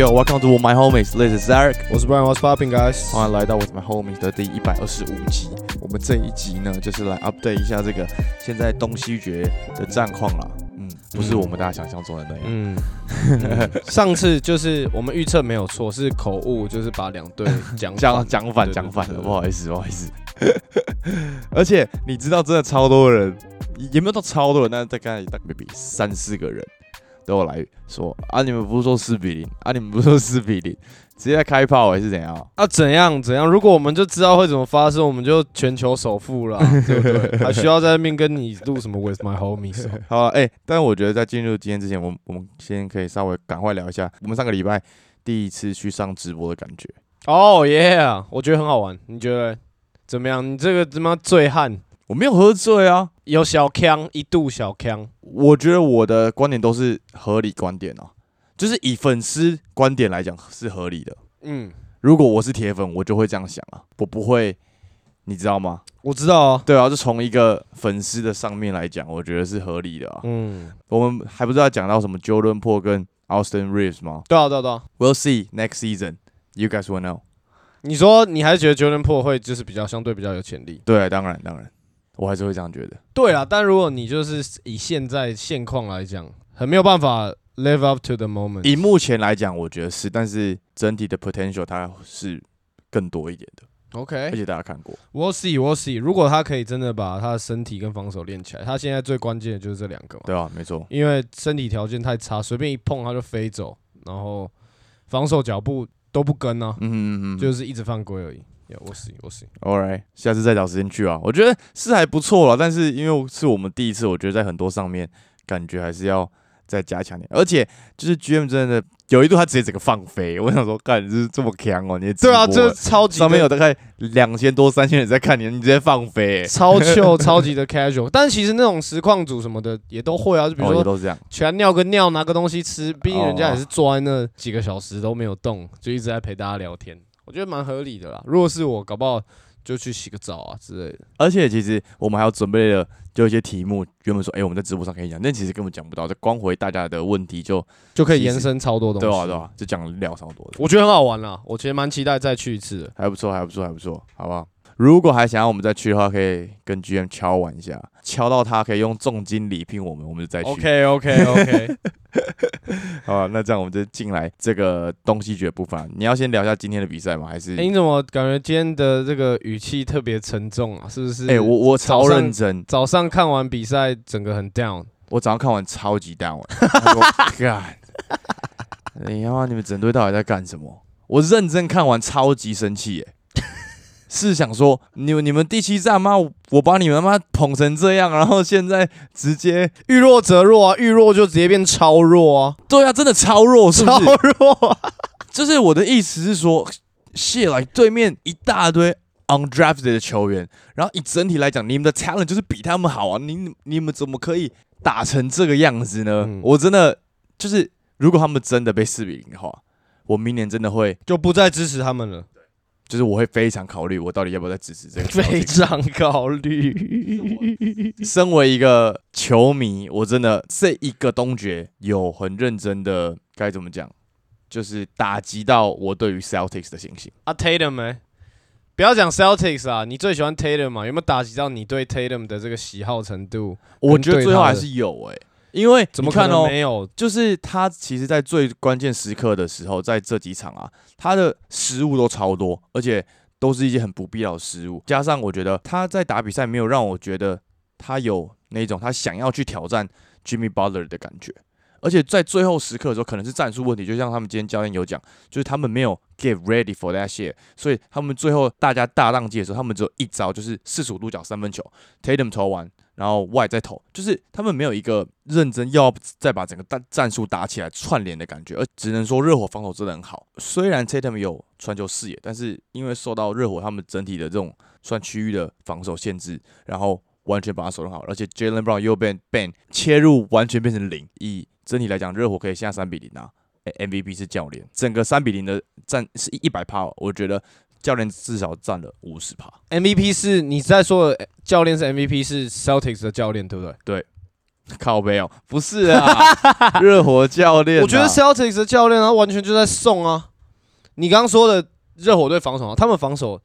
Yo welcome to my homies. This is Eric. 我是 Brian，What's popping guys？欢迎来到 With My Homies 的第一百二十五集。我们这一集呢，就是来 update 一下这个现在东西决的战况啦。嗯，不是我们大家想象中的那样。嗯，嗯 上次就是我们预测没有错，是口误，就是把两队讲讲讲反讲反了，不好意思，不好意思。而且你知道，真的超多人，也没有到超多人，但是大概大概 maybe 三四个人都有来说啊，你们不是说四比零啊，你们不是说四比零，直接开炮还是怎样？啊，怎样怎样？如果我们就知道会怎么发生，我们就全球首富了，对不对？还需要在那边跟你录什么 With My Homies？哦 好了，哎、但是我觉得在进入今天之前，我们我们先可以稍微赶快聊一下我们上个礼拜第一次去上直播的感觉。哦耶，我觉得很好玩，你觉得怎么样？你这个他妈醉汉我没有喝醉啊，有小腔，一度小腔，我觉得我的观点都是合理观点啊，就是以粉丝观点来讲是合理的。嗯，如果我是铁粉，我就会这样想啊，我不会，你知道吗？我知道啊，对啊，就从一个粉丝的上面来讲，我觉得是合理的啊。嗯，我们还不知道讲到什么 Jordan Po 跟 Austin Reeves 吗对啊对啊对啊。？We'll see next season. You guys will know. 你说你还是觉得 Jordan Po 会就是比较相对比较有潜力？对，当然当然，我还是会这样觉得。对啊，但如果你就是以现在现况来讲，很没有办法 live up to the moment。以目前来讲，我觉得是，但是整体的 potential 它是更多一点的，OK，而且大家看过，we'll see，we'll see。如果他可以真的把他的身体跟防守练起来，他现在最关键的就是这两个嘛，对啊，没错，因为身体条件太差，随便一碰他就飞走，然后防守脚步都不跟啊，嗯嗯嗯，就是一直犯规而已。Yeah，we'll see，we'll see。All right，下次再找时间去啊。我觉得是还不错了，但是因为是我们第一次，我觉得在很多上面感觉还是要再加强点。而且就是 GM 真的有一度他直接整个放飞，我想说，干你是这么强哦，你对啊，这超级上面有大概两千多、三千人在看你，你直接放飞、欸，超 chill 超级的 casual，但其实那种实况组什么的也都会啊，就比如说都这样。全尿个尿，拿个东西吃，毕竟人家哦也是坐在那几个小时都没有动，就一直在陪大家聊天，我觉得蛮合理的啦。如果是我，搞不好就去洗个澡啊之类的。而且其实我们还要准备了就一些题目，原本说，哎、我们在直播上可以讲，但其实根本讲不到，就光回大家的问题就就可以延伸超多东西。对啊对啊，就讲料超多的。我觉得很好玩啦，我其实蛮期待再去一次的。还不错，还不错，还不错，好不好？如果还想要我们再去的话，可以跟 GM 敲玩一下，敲到他可以用重金礼聘我们，我们就再去。OK OK OK，好吧，那这样我们就进来这个东西决部分啊。你要先聊一下今天的比赛吗？还是？哎、你怎么感觉今天的这个语气特别沉重啊？是不是？哎、我我超认真，早上看完比赛，整个很 down。我早上看完超级 down，他说干，你他妈你们整队到底在干什么？我认真看完超级生气耶，是想说你们你们第七站吗？我把你们他妈捧成这样，然后现在直接遇弱则弱啊，遇弱就直接变超弱啊，对啊，真的超弱，是不超？弱啊！就是我的意思是说，谢来对面一大堆 undrafted 的球员，然后以整体来讲，你们的 talent 就是比他们好啊，你你们怎么可以打成这个样子呢？嗯我真的就是，如果他们真的被四比零的话，我明年真的会，就不再支持他们了。就是我会非常考虑，我到底要不要再支持这个。非常考虑。身为一个球迷，我真的这一个东决有很认真的，该怎么讲，就是打击到我对于 Celtics 的信心。啊，Tatum 哎、不要讲 Celtics 啊，你最喜欢 Tatum 嘛？有没有打击到你对 Tatum 的这个喜好程度？我觉得最后还是有诶、因为怎么看哦，没有？就是他其实，在最关键时刻的时候，在这几场啊，他的失误都超多，而且都是一些很不必要的失误。加上我觉得他在打比赛没有让我觉得他有那种他想要去挑战 Jimmy Butler 的感觉。而且在最后时刻的时候，可能是战术问题，就像他们今天教练有讲，就是他们没有 get ready for that shit，所以他们最后大家大浪机的时候，他们只有一招，就是四十五度角三分球，Tatum 投完，然后外再投，就是他们没有一个认真要再把整个战战术打起来串联的感觉，而只能说热火防守真的很好。虽然 Tatum 有传球视野，但是因为受到热火他们整体的这种算区域的防守限制，然后完全把他守得好，而且 Jalen Brown 又被 ban 切入完全变成零。以整体来讲，热火可以现在三比零啊。MVP 是教练，整个三比零的战是一百趴，我觉得教练至少占了五十趴。MVP 是你在说的教练是 MVP 是 Celtics 的教练对不对？对。靠背哦，不是啊，热火教练啊，我觉得 Celtics 的教练他完全就在送啊。你刚刚说的热火队防守啊，他们防守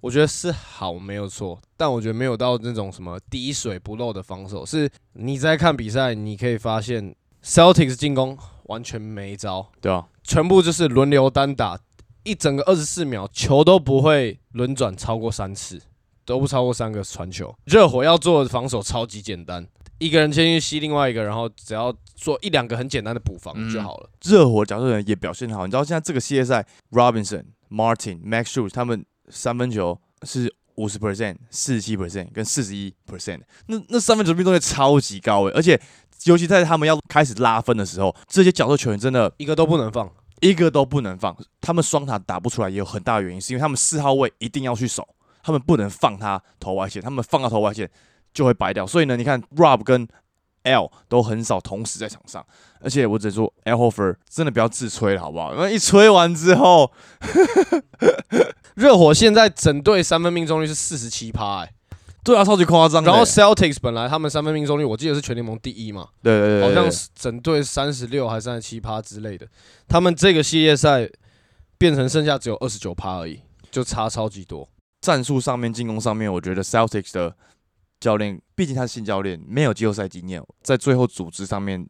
我觉得是好没有错，但我觉得没有到那种什么滴水不漏的防守。是你在看比赛，你可以发现 Celtics 进攻完全没招，对啊，全部就是轮流单打，一整个二十四秒球都不会轮转超过三次，都不超过三个传球。热火要做的防守超级简单，一个人先去吸另外一个，然后只要做一两个很简单的补防就好了。热火角色人也表现好，你知道现在这个系列赛，Robinson、Martin、Max Shoes 他们三分球是五十 percent、四十七 percent 跟四十一 percent，那那三分球命中率超级高诶，而且尤其在他们要开始拉分的时候，这些角色球员真的一个都不能放。一个都不能放，他们双塔打不出来也有很大的原因，是因为他们四号位一定要去守，他们不能放他投外线，他们放到投外线就会白掉。所以呢，你看 Rob 跟 L 都很少同时在场上，而且我只能说 L Hofer 真的不要自吹了，好不好？因为一吹完之后，热火现在整队三分命中率是四十七趴，哎，对啊，超级夸张的。然后 Celtics 本来他们三分命中率我记得是全联盟第一嘛，对对对对，好像是整队三十六还是三十七趴之类的。他们这个系列赛变成剩下只有二十九趴而已，就差超级多。战术上面、进攻上面，我觉得 Celtics 的教练，毕竟他是新教练，没有季后赛经验，在最后组织上面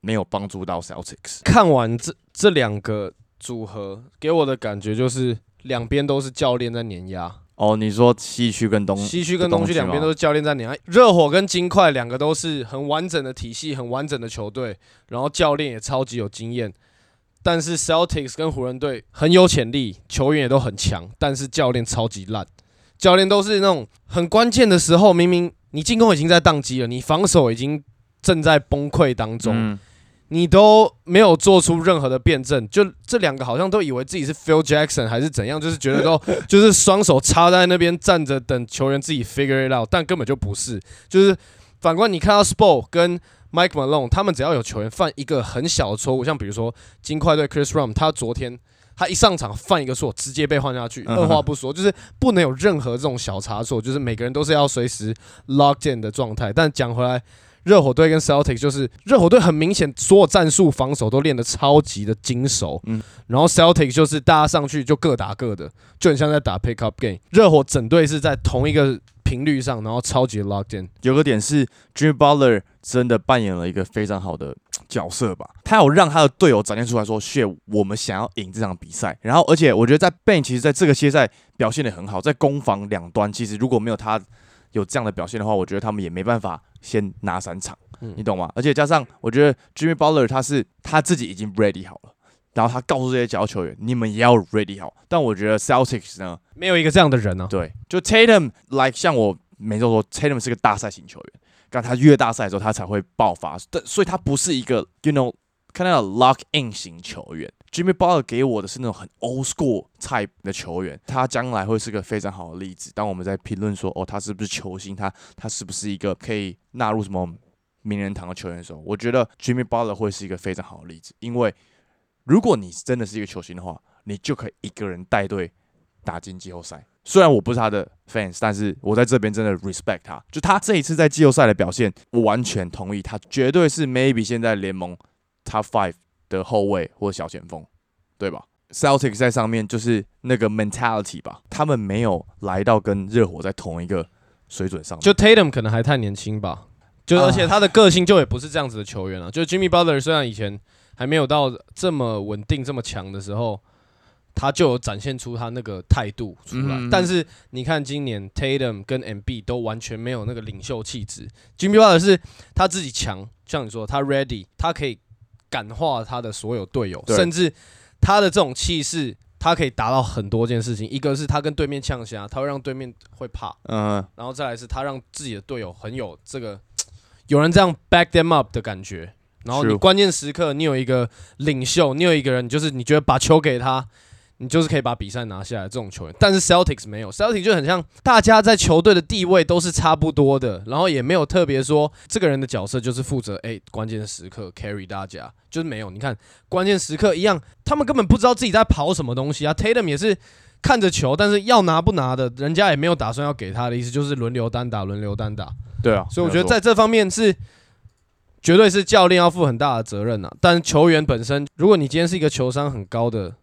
没有帮助到 Celtics。看完这这两个组合，给我的感觉就是两边都是教练在碾压。哦，你说西区跟东西区跟东区两边都是教练在碾压，热火跟金块两个都是很完整的体系、很完整的球队，然后教练也超级有经验。但是 Celtics 跟湖人队很有潜力，球员也都很强，但是教练超级烂。教练都是那种很关键的时候，明明你进攻已经在宕机了，你防守已经正在崩溃当中，嗯你都没有做出任何的辩证。就这两个好像都以为自己是 Phil Jackson 还是怎样，就是觉得都 就是双手插在那边站着等球员自己 figure it out，但根本就不是。就是反观你看到 Spo 跟 Mike Malone，他们只要有球员犯一个很小的错误，像比如说金块队 Chris Rum，他昨天他一上场犯一个错，直接被换下去，二话不说，就是不能有任何这种小差错，就是每个人都是要随时 locked in 的状态。但讲回来，热火队跟 Celtics 就是热火队很明显所有战术防守都练得超级的精熟，嗯然后 Celtics 就是大家上去就各打各的，就很像在打 pick up game。热火整队是在同一个频率上，然后超级 locked in。有个点是 Jimmy Butler 真的扮演了一个非常好的 角色吧，他有让他的队友展现出来说，shit，我们想要赢这场比赛。然后，而且我觉得在 Ben 其实在这个系列赛表现的很好，在攻防两端，其实如果没有他有这样的表现的话，我觉得他们也没办法先拿三场，嗯你懂吗？而且加上我觉得 Jimmy Butler 他是他自己已经 ready 好了。然后他告诉这些角球员，你们也要 ready 好。但我觉得 Celtics 呢，没有一个这样的人啊。对，就 Tatum，like 像我每周说，Tatum 是个大赛型球员，但他越大赛的时候，他才会爆发，但所以他不是一个 you know 看到 lock in 型球员。Jimmy Butler 给我的是那种很 old school type 的球员，他将来会是个非常好的例子。当我们在评论说，哦，他是不是球星，他他是不是一个可以纳入什么名人堂的球员的时候，我觉得 Jimmy Butler 会是一个非常好的例子，因为如果你真的是一个球星的话，你就可以一个人带队打进季后赛。虽然我不是他的 fans，但是我在这边真的 respect 他。就他这一次在季后赛的表现，我完全同意，他绝对是 maybe 现在联盟 top five 的后卫或小前锋，对吧？Celtics 在上面就是那个 mentality 吧，他们没有来到跟热火在同一个水准上面。就 Tatum 可能还太年轻吧，就啊而且他的个性就也不是这样子的球员啊。就 Jimmy Butler 虽然以前还没有到这么稳定、这么强的时候，他就有展现出他那个态度出来。嗯但是你看今年 Tatum 跟 MB 都完全没有那个领袖气质。Jimmy Butler 是他自己强，像你说他 ready，他可以感化他的所有队友，甚至他的这种气势。他可以达到很多件事情，一个是他跟对面呛虾，他会让对面会怕，嗯、然后再来是他让自己的队友很有这个有人这样 back them up 的感觉，然后你关键时刻你有一个领袖，你有一个人就是你觉得把球给他，你就是可以把比赛拿下来这种球员。但是 Celtics 没有，Celtics 就很像大家在球队的地位都是差不多的，然后也没有特别说这个人的角色就是负责哎、关键时刻 carry 大家，就是没有。你看关键时刻一样，他们根本不知道自己在跑什么东西啊。Tatum 也是。看着球，但是要拿不拿的，人家也没有打算要给他的意思，就是轮流单打，轮流单打。对啊，所以我觉得在这方面是绝对是教练要负很大的责任呐、但球员本身，如果你今天是一个球商很高的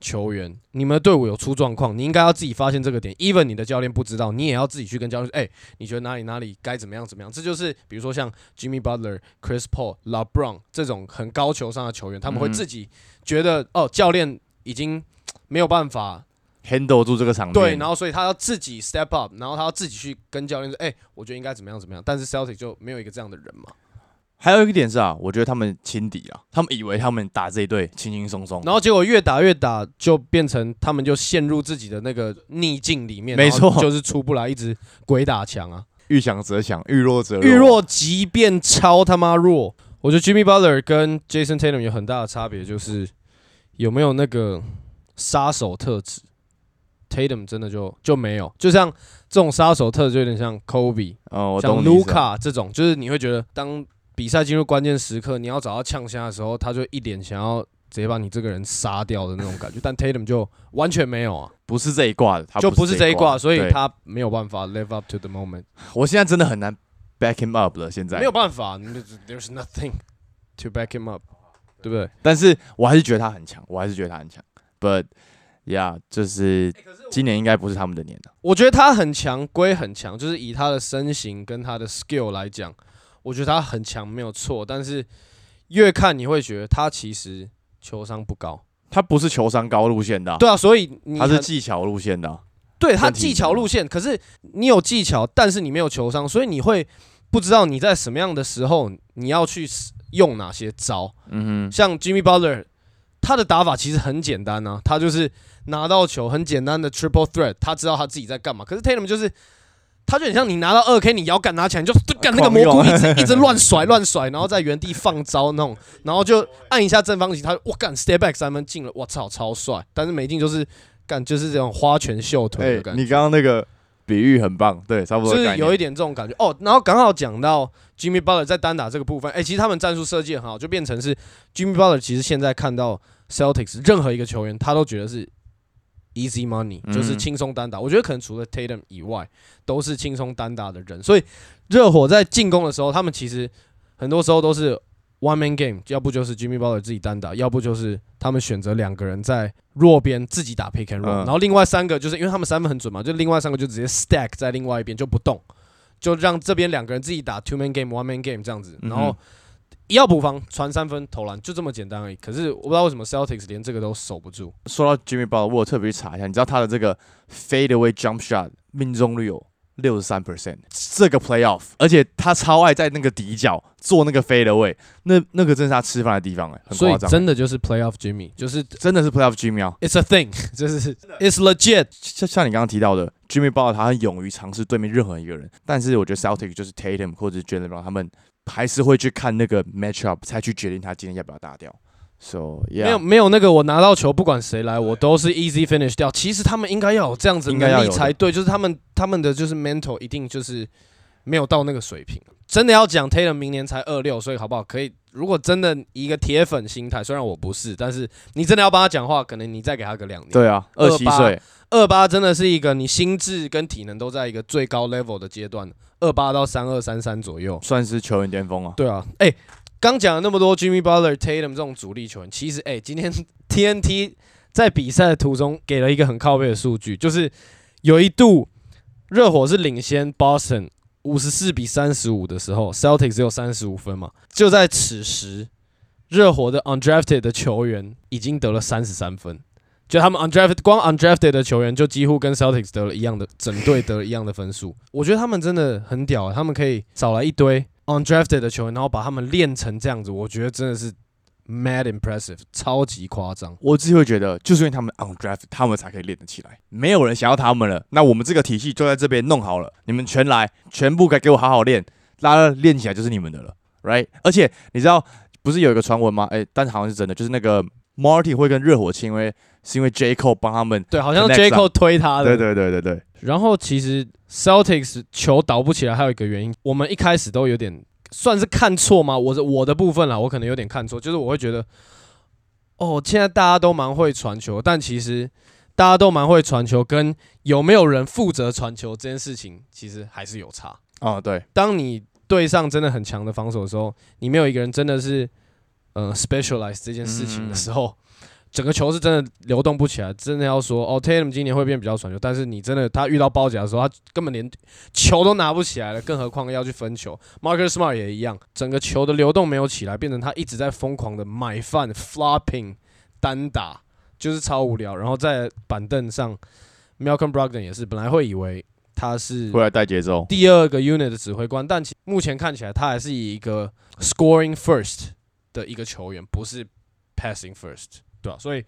球员，你们的队伍有出状况，你应该要自己发现这个点。even 你的教练不知道，你也要自己去跟教练说，哎、你觉得哪里哪里该怎么样怎么样？这就是比如说像 Jimmy Butler、Chris Paul、LeBron 这种很高球商的球员，他们会自己觉得、哦，教练已经没有办法 handle 住这个场面。对，然后所以他要自己 step up，然后他要自己去跟教练说，哎、我觉得应该怎么样怎么样。但是 Celtic 就没有一个这样的人嘛。还有一个点是啊，我觉得他们轻敌啊，他们以为他们打这一队轻轻松松，然后结果越打越打，就变成他们就陷入自己的那个逆境里面，没错就是出不来，一直鬼打墙啊，遇强则强，遇弱则遇弱即便超他妈弱。我觉得 Jimmy Butler 跟 Jason Tatum 有很大的差别，就是有没有那个杀手特质。Tatum 真的就就没有，就像这种杀手特质，有点像 Kobe，哦，我像懂你意卢思啊。卡这种，就是你会觉得当比赛进入关键时刻，你要找到呛虾的时候，他就一脸想要直接把你这个人杀掉的那种感觉。但 Tatum 就完全没有啊，不是这一挂的，他就不是这一挂，所以他没有办法 live up to the moment，我现在真的很难 back him up 了。现在没有办法，there's nothing to back him up，对不对？但是我还是觉得他很强，我还是觉得他很强。But yeah，就是今年应该不是他们的年了。我觉得他很强归很强，就是以他的身形跟他的 skill 来讲，我觉得他很强没有错。但是越看你会觉得他其实球商不高。他不是球商高路线的啊、对啊，所以你他是技巧路线的啊、对他技巧路线，可是你有技巧，但是你没有球商，所以你会不知道你在什么样的时候你要去使用哪些招。嗯哼，像 Jimmy Butler，他的打法其实很简单啊，他就是拿到球很简单的 triple threat，他知道他自己在干嘛。可是 Tatum 就是。他就很像你拿到二 K，你摇杆拿起来，你就干那个蘑菇一直一直乱甩乱甩，然后在原地放招那种，然后就按一下正方形，他我干 step back 三分进了，我操超帅，但是没进就是干就是这种花拳绣腿哎、的感觉。你刚刚那个比喻很棒，对，差不多就。是有一点这种感觉哦。然后刚好讲到 Jimmy Butler 在单打这个部分，哎、其实他们战术设计得很好，就变成是 Jimmy Butler 其实现在看到 Celtics 任何一个球员，他都觉得是 easy money，嗯。就是轻松单打。我觉得可能除了 Tatum 以外，都是轻松单打的人。所以热火在进攻的时候，他们其实很多时候都是 one man game，要不就是 Jimmy Butler 自己单打，要不就是他们选择两个人在弱边自己打 pick and roll，、嗯。然后另外三个就是因为他们三分很准嘛，就另外三个就直接 stack 在另外一边就不动，就让这边两个人自己打 two man game、one man game 这样子，然后要补防传三分投篮就这么简单而已。可是我不知道为什么 Celtics 连这个都守不住，说到 Jimmy b a l l 我特别去查一下，你知道他的这个 fadeaway jump shot 命中率有六十三 percent 这个 playoff，而且他超爱在那个底角做那个飞的位，那那个正是他吃饭的地方哎、很夸张、真的就是 playoff Jimmy，就是真的是 playoff Jimmy 啊，It's a thing，就是 It's legit。像像你刚刚提到的，Jimmy 包 a 他很勇于尝试对面任何一个人，但是我觉得 Celtic 就是 Tatum 或者 j a l e n 他们还是会去看那个 matchup 才去决定他今天要不要打掉。So yeah，没有没有那个，我拿到球不管谁来，我都是 easy finish 掉。其实他们应该要有这样子能力才对，就是他们他们的就是 mental 一定就是没有到那个水平。真的要讲 Taylor 明年才二六，所以好不好？可以，如果真的一个铁粉心态，虽然我不是，但是你真的要帮他讲话，可能你再给他个两年。对啊，二七岁，二八真的是一个你心智跟体能都在一个最高 level 的阶段，二八到三二三三左右。算是球员巅峰啊。对啊，哎、刚讲了那么多 Jimmy Butler、Tatum 这种主力球员，其实哎、今天 TNT 在比赛的途中给了一个很靠背的数据，就是有一度热火是领先 Boston 五十四比三十五的时候，Celtics 只有三十五分嘛，就在此时，热火的 undrafted 的球员已经得了三十三分。就他们 undrafted 光 undrafted 的球员就几乎跟 Celtics 得了一样的，整队得了一样的分数。我觉得他们真的很屌、啊，他们可以找来一堆 undrafted 的球员，然后把他们练成这样子，我觉得真的是 mad impressive，超级夸张。我自己会觉得，就是因为他们 undrafted，他们才可以练得起来。没有人想要他们了，那我们这个体系就在这边弄好了，你们全来，全部该给我好好练，大家练起来就是你们的了，right？而且你知道，不是有一个传闻吗？哎、但是好像是真的，就是那个 Marty 会跟热火签，因为是因为 J Cole 帮他们。对，好像 J 上 Cole 推他的。对对对对对，然后其实 Celtics 球倒不起来，还有一个原因，我们一开始都有点算是看错吗？我的我的部分啦，我可能有点看错，就是我会觉得，哦，现在大家都蛮会传球，但其实大家都蛮会传球，跟有没有人负责传球这件事情，其实还是有差。哦对，当你对上真的很强的防守的时候，你没有一个人真的是呃 specialize 这件事情的时候，整个球是真的流动不起来。真的要说哦，Tatum 今年会变比较传球，但是你真的他遇到包夹的时候，他根本连球都拿不起来了，更何况要去分球。Marcus Smart 也一样，整个球的流动没有起来，变成他一直在疯狂的买饭 flopping 单打，就是超无聊。然后在板凳上，Malcolm Brogdon 也是，本来会以为他是会来带节奏。第二个 unit 的指挥官，但其目前看起来他还是以一个 scoring first 的一个球员，不是 passing first，对吧、所以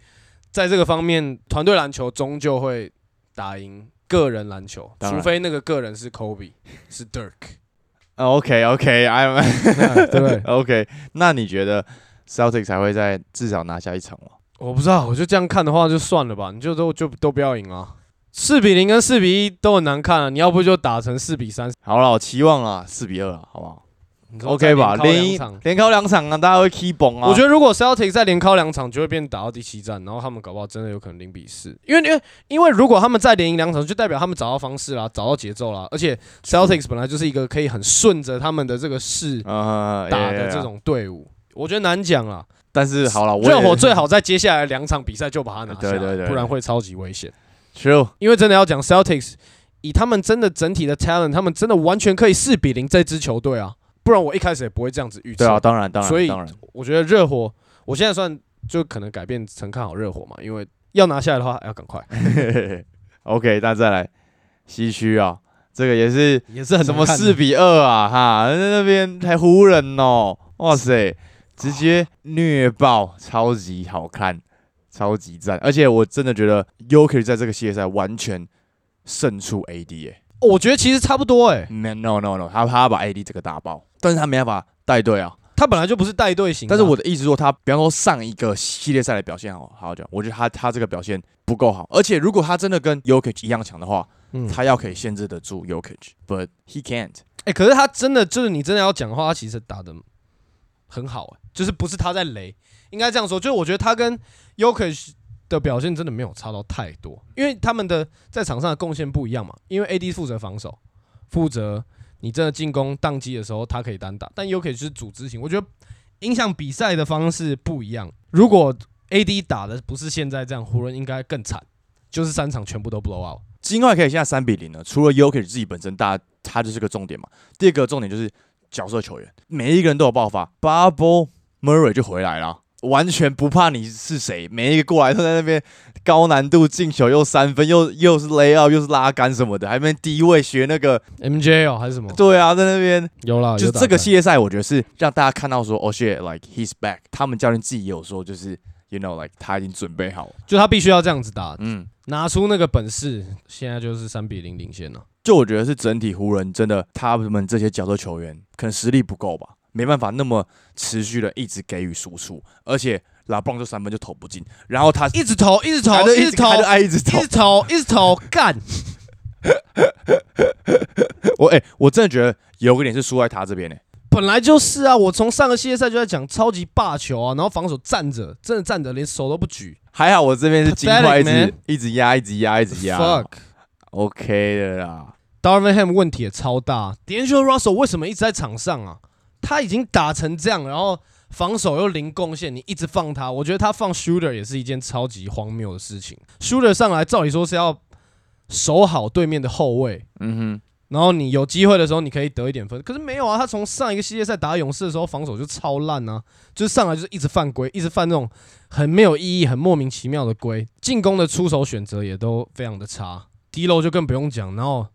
在这个方面，团队篮球终究会打赢个人篮球，除非那个个人是 Kobe，是 Dirk，OK OK，I'm 对不对？OK。那你觉得 Celtic 才会在至少拿下一场吗？我不知道，我就这样看的话就算了吧，你就都就都不要赢啊。四比零跟四比一都很难看啊，你要不就打成四比三好了，我期望啊，四比二啊，好不好？OK 吧，连一连敲两场啊，大家会 key 崩啊。我觉得如果 Celtic 再连靠两场，就会变打到第七战，然后他们搞不好真的有可能零比四，因为因为因为如果他们再连赢两场，就代表他们找到方式啦，找到节奏啦，而且 Celtics 本来就是一个可以很顺着他们的这个势呃打的这，种队伍，我觉得难讲啦。但是好了，热火最好在接下来两场比赛就把它拿下来，对对对。不然会超级危险。true，因为真的要讲 Celtics，以他们真的整体的 talent，他们真的完全可以四比零这支球队啊，不然我一开始也不会这样子预测。对啊，当然当然，所以我觉得热火，我现在算就可能改变成看好热火嘛，因为要拿下来的话要赶快，OK，那再来。西区啊，这个也是也是很什么四比二啊哈，那那边还湖人哦，哇塞，直接虐爆，超级好看，超级赞，而且我真的觉得 y o k i 在这个系列赛完全胜出 AD 耶、我觉得其实差不多哎、no no no，他他把 AD 这个打爆，但是他没办法带队啊。他本来就不是带队型啊、但是我的意思说，他比方说上一个系列赛的表现好好好讲，我觉得他他这个表现不够好，而且如果他真的跟 Yokich 一样强的话，嗯，他要可以限制得住 Yokich，but he can't。哎、可是他真的就是你真的要讲的话，他其实打的很好哎、就是不是他在雷，应该这样说，就是我觉得他跟 Yokich 的表现真的没有差到太多，因为他们的在场上的贡献不一样嘛，因为 AD 负责防守，负责你真的进攻宕机的时候他可以单打，但 Yokish 是组织型，我觉得影响比赛的方式不一样。如果 AD 打的不是现在这样，湖人应该更惨，就是三场全部都 blow out。金块可以现在三比零了，除了 Yokich 自己本身大，他就是个重点嘛。第二个重点就是角色球员，每一个人都有爆发，Bubble Murray 就回来了。完全不怕你是谁，每一个过来都在那边高难度进球，又三分，又又是 lay up，又是拉杆什么的，还没低位学那个，MJ 哦还是什么？对啊，在那边有啦，就这个系列赛，我觉得是让大家看到说，，Oh、shit，like he's back。他们教练自己也有说，就是 you know，like 他已经准备好了。就他必须要这样子打，嗯，拿出那个本事，现在就是三比零领先了。就我觉得是整体湖人真的他们这些角色球员可能实力不够吧，没办法那么持续的一直给予输出，而且拉布朗这三分就投不进，然后他一直投，一直投，一直投，爱一直投一直。投，一直投，干！我哎、我真的觉得有个点是输在他这边呢、本来就是啊，我从上个系列赛就在讲超级霸球啊，然后防守站着，真的站着，连手都不举。还好我这边是金块一直一直压，一直压，一直压 Fuck。，OK 的啦。Darvin Ham 问题也超大，D'Angelo Russell 为什么一直在场上啊？他已经打成这样，然后防守又零贡献，你一直放他，我觉得他放 Shooter 也是一件超级荒谬的事情。Shooter 上来，照理说是要守好对面的后卫，嗯哼然后你有机会的时候，你可以得一点分。可是没有啊，他从上一个系列赛打勇士的时候，防守就超烂啊，就是上来就是一直犯规，一直犯那种很没有意义、很莫名其妙的规。进攻的出手选择也都非常的差低漏就更不用讲。然后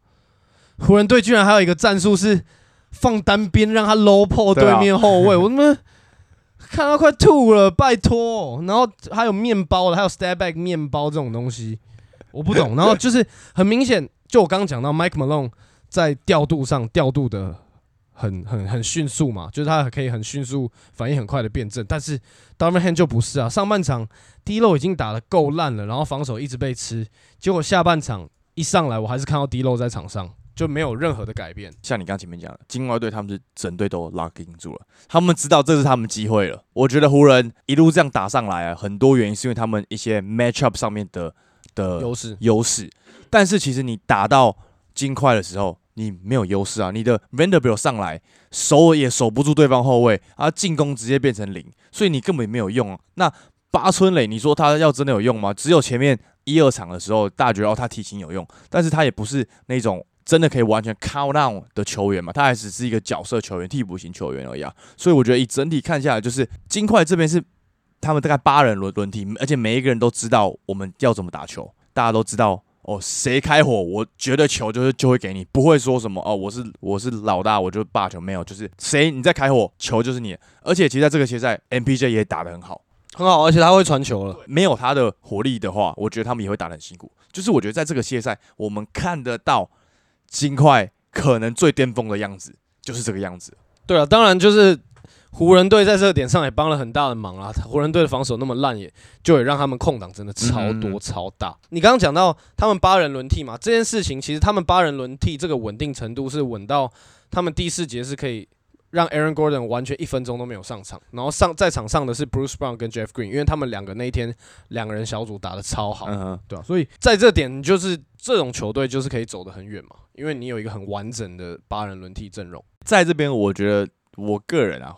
湖人队居然还有一个战术是放单边让他 low 破对面后卫，我他妈看到快吐了，拜托。然后还有面包的，还有 step back 面包这种东西，我不懂。然后就是很明显，就我刚刚讲到 Mike Malone。在调度上调度的很很很迅速嘛，就是他可以很迅速反应很快的变阵，但是 Ham 就不是啊，上半场第一漏已经打得够烂了，然后防守一直被吃，结果下半场一上来我还是看到第一漏在场上，就没有任何的改变。像你刚前面讲的，金块队他们是整队都 locking 住了，他们知道这是他们机会了。我觉得湖人一路这样打上来啊，很多原因是因为他们一些 matchup 上面的的优势优势，但是其实你打到金块的时候，你没有优势啊，你的 Vanderbilt 上来守也守不住对方后卫，啊，进攻直接变成零，所以你根本没有用啊。那八村垒，你说他要真的有用吗？只有前面一二场的时候，大家觉得哦他体型有用，但是他也不是那种真的可以完全 count down 的球员嘛，他还只是一个角色球员、替补型球员而已啊。所以我觉得以整体看下来，就是金块这边是他们大概八人轮轮替，而且每一个人都知道我们要怎么打球，大家都知道。哦，谁开火，我觉得球就是就会给你，不会说什么哦，我是我是老大，我就霸球，没有，就是谁你在开火，球就是你。而且其实在这个决赛，MPJ 也打得很好，很好，而且他会传球了。没有他的火力的话，我觉得他们也会打得很辛苦。就是我觉得在这个系赛，我们看得到金块可能最巅峰的样子，就是这个样子。对啊，当然就是。湖人队在这个点上也帮了很大的忙啊！湖人队的防守那么烂，也就也让他们空档真的超多超大。你刚刚讲到他们八人轮替嘛，这件事情其实他们八人轮替这个稳定程度是稳到他们第四节是可以让 Aaron Gordon 完全一分钟都没有上场，然后上在场上的是 Bruce Brown 跟 Jeff Green，因为他们两个那一天两个人小组打的超好，嗯对吧？所以在这点就是这种球队就是可以走得很远嘛，因为你有一个很完整的八人轮替阵容。在这边，我觉得我个人啊。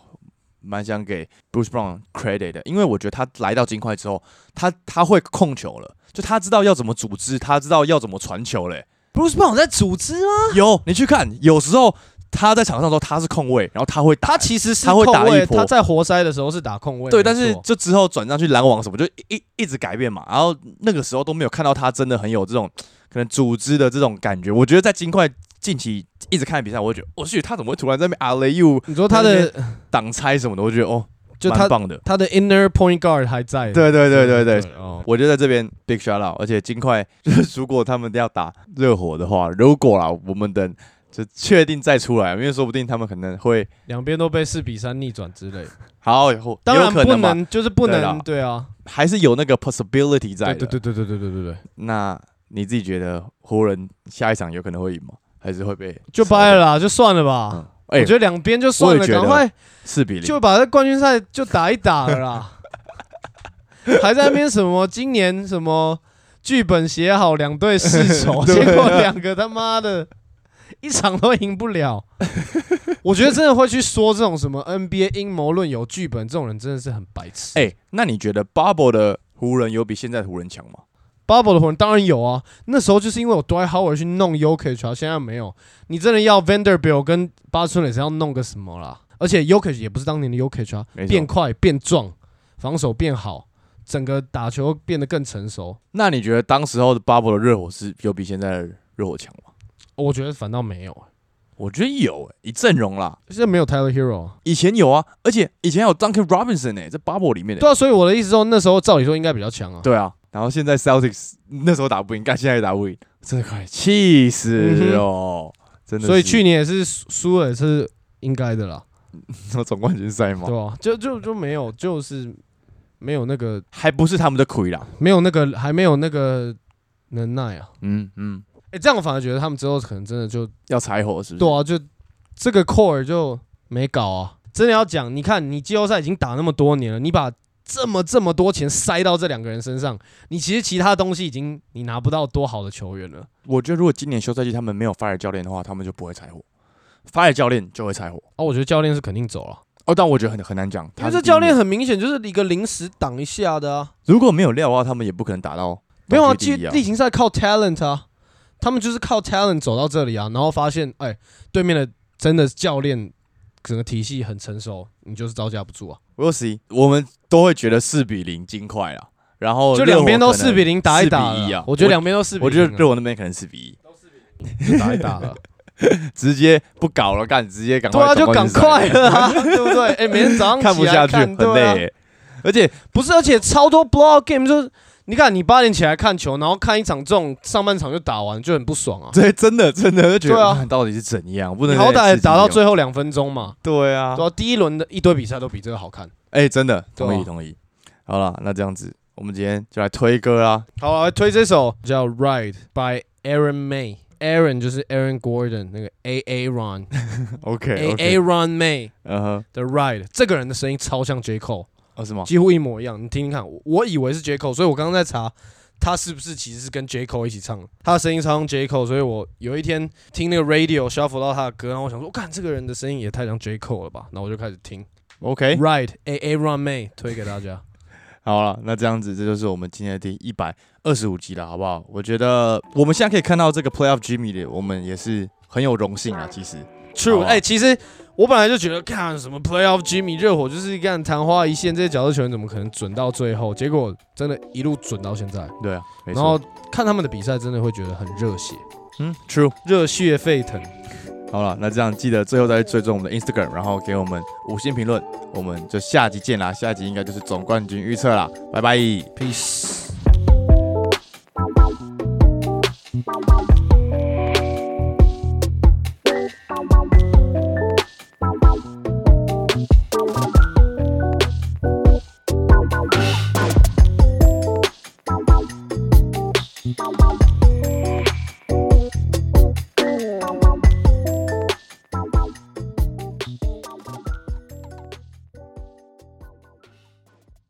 蛮想给 Bruce Brown credit 的，因为我觉得他来到金块之后，他他会控球了，就他知道要怎么组织，他知道要怎么传球嘞。Bruce Brown 在组织吗？有，你去看，有时候他在场上的时候他是控卫，然后他会打他其实是他会打一波，他在活塞的时候是打控卫，对，但是就之后转上去篮网什么，就一一直改变嘛，然后那个时候都没有看到他真的很有这种可能组织的这种感觉。我觉得在金块。近期一直看比赛，我就觉得，我去，他怎么会突然在那边阿雷 u 你说他的挡拆什么的，我觉得哦，就他棒的。他的 inner point guard 还在。对对对对对。哦，我就在这边 big shout out，而且金块就是如果他们要打热火的话，如果啦，我们等就确定再出来，因为说不定他们可能会两边都被四比三逆转之类。好，当然不能，就是不能，对啊，还是有那个 possibility 在的。对对对对对对对对。那你自己觉得湖人下一场有可能会赢吗？还是会被就掰了啦，就算了吧。我觉得两边就算了，赶快四比零就把这冠军赛就打一打了啦。还在那边什么今年什么剧本写好两队世仇，结果两个他妈的一场都赢不了。我觉得真的会去说这种什么 NBA 阴谋论有剧本这种人真的是很白痴。哎，那你觉得 Bubble 的湖人有比现在湖人强吗？Bubble 的湖人当然有啊，那时候就是因为我 Dwight Howard 去弄 Yokich，现在没有。你真的要 Vanderbilt 跟巴村也是要弄个什么啦？而且 Yokich 也不是当年的 Yokich 啊，变快变壮，防守变好，整个打球变得更成熟。那你觉得当时候的 Bubble 的热火是有比现在的热火强吗？我觉得反倒没有，我觉得有，以阵容啦，现在没有 Tyler Hero，以前有啊，而且以前有 Duncan Robinson 呢，在 Bubble 里面的。对啊，所以我的意思说，那时候照理说应该比较强啊。对啊。然后现在 Celtics 那时候打不赢，但现在也打不赢，真的快气死哦！真的，所以去年也是输了，是应该的啦。说总冠军赛吗？对啊，就就就没有，就是没有那个，还不是他们的亏啦，没有那个，还没有那个能耐啊。嗯嗯，哎，这样我反而觉得他们之后可能真的就要柴火，是不是？对啊，就这个 core 就没搞啊。真的要讲，你看你季后赛已经打那么多年了，你把。这么这么多钱塞到这两个人身上，你其实其他东西已经你拿不到多好的球员了。我觉得如果今年休赛季他们没有 fire 教练的话，他们就不会拆伙。fire 教练就会拆伙。哦，我觉得教练是肯定走了。哦，但我觉得很很难讲，因为这教练很明显就是一个临时挡一下的啊。如果没有料的话，他们也不可能打到。没有啊，其实例行赛靠 talent 啊，他们就是靠 talent 走到这里啊，然后发现哎，对面的真的教练。整个体系很成熟，你就是招架不住啊。We'll see，我们都会觉得四比零金块啊，然后就两边都四比零打一打啊。我觉得两边都四比，我觉得热火那边可能四比一，都四比零打一打了，直接不搞了，干直接赶快，对啊，就赶快了，对不对？哎，每天早上看不下去，很累，而且不是，而且超多 block game 就是。你看，你八点起来看球，然后看一场这种上半场就打完，就很不爽啊！对，真的真的就觉得到底是怎样？不能好歹打到最后两分钟嘛？对啊，对啊，第一轮的一堆比赛都比这个好看。哎，真的，同意同意。好了，那这样子，我们今天就来推歌啦。好，来推这首叫《Ride》by Aaron May。Aaron 就是 Aaron Gordon 那个 A A Ron，OK A A Ron May，嗯哼，The Ride。这个人的声音超像 J Cole。是吗？几乎一模一样，你听听看。我以为是 J Cole，所以我刚刚在查他是不是其实是跟 J Cole 一起唱的？他的声音超像 J Cole，所以我有一天听那个 radio shuffle 到他的歌，然后我想说，我看这个人的声音也太像 J Cole 了吧？然后我就开始听。OK，Right A A Run May 推给大家。好了，那这样子，这就是我们今天的第一百二十五集了，好不好？我觉得我们现在可以看到这个 Playoff Jimmy 的，我们也是很有荣幸啊。其实，True，哎、其实我本来就觉得，看什么 Playoff Jimmy 热火就是干昙花一现，这些角色球员怎么可能准到最后？结果真的一路准到现在。对啊，没然后。看他们的比赛，真的会觉得很热血，嗯，True。热血沸腾。好了，那这样记得最后再追踪我们的 Instagram，然后给我们五星评论，我们就下集见啦。下集应该就是总冠军预测啦，拜拜。Peace。